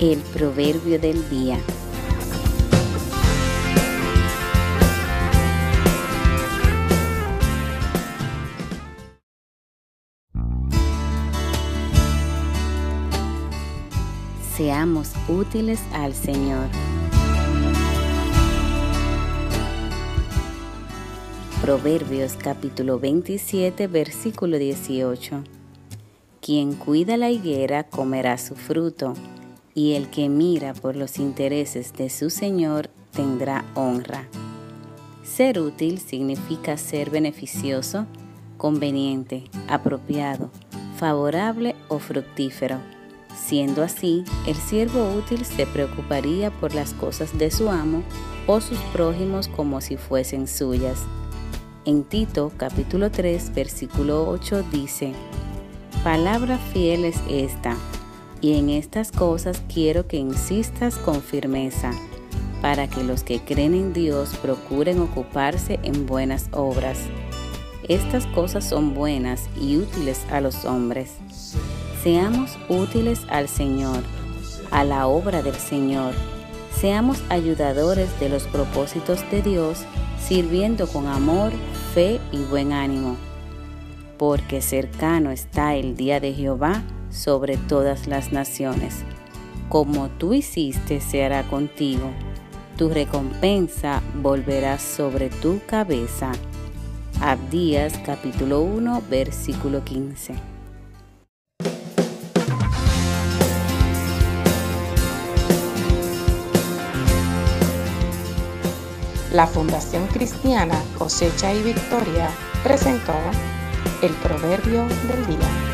El proverbio del día. Seamos útiles al Señor. Proverbios capítulo 27 versículo 18. Quien cuida la higuera comerá su fruto, y el que mira por los intereses de su Señor tendrá honra. Ser útil significa ser beneficioso, conveniente, apropiado, favorable o fructífero. Siendo así, el siervo útil se preocuparía por las cosas de su amo o sus prójimos como si fuesen suyas. En Tito capítulo 3 versículo 8 dice, Palabra fiel es esta, y en estas cosas quiero que insistas con firmeza, para que los que creen en Dios procuren ocuparse en buenas obras. Estas cosas son buenas y útiles a los hombres. Seamos útiles al Señor, a la obra del Señor. Seamos ayudadores de los propósitos de Dios, sirviendo con amor, fe y buen ánimo porque cercano está el día de Jehová sobre todas las naciones. Como tú hiciste, se hará contigo. Tu recompensa volverá sobre tu cabeza. Abdías capítulo 1 versículo 15. La Fundación Cristiana Cosecha y Victoria presentó el proverbio del día.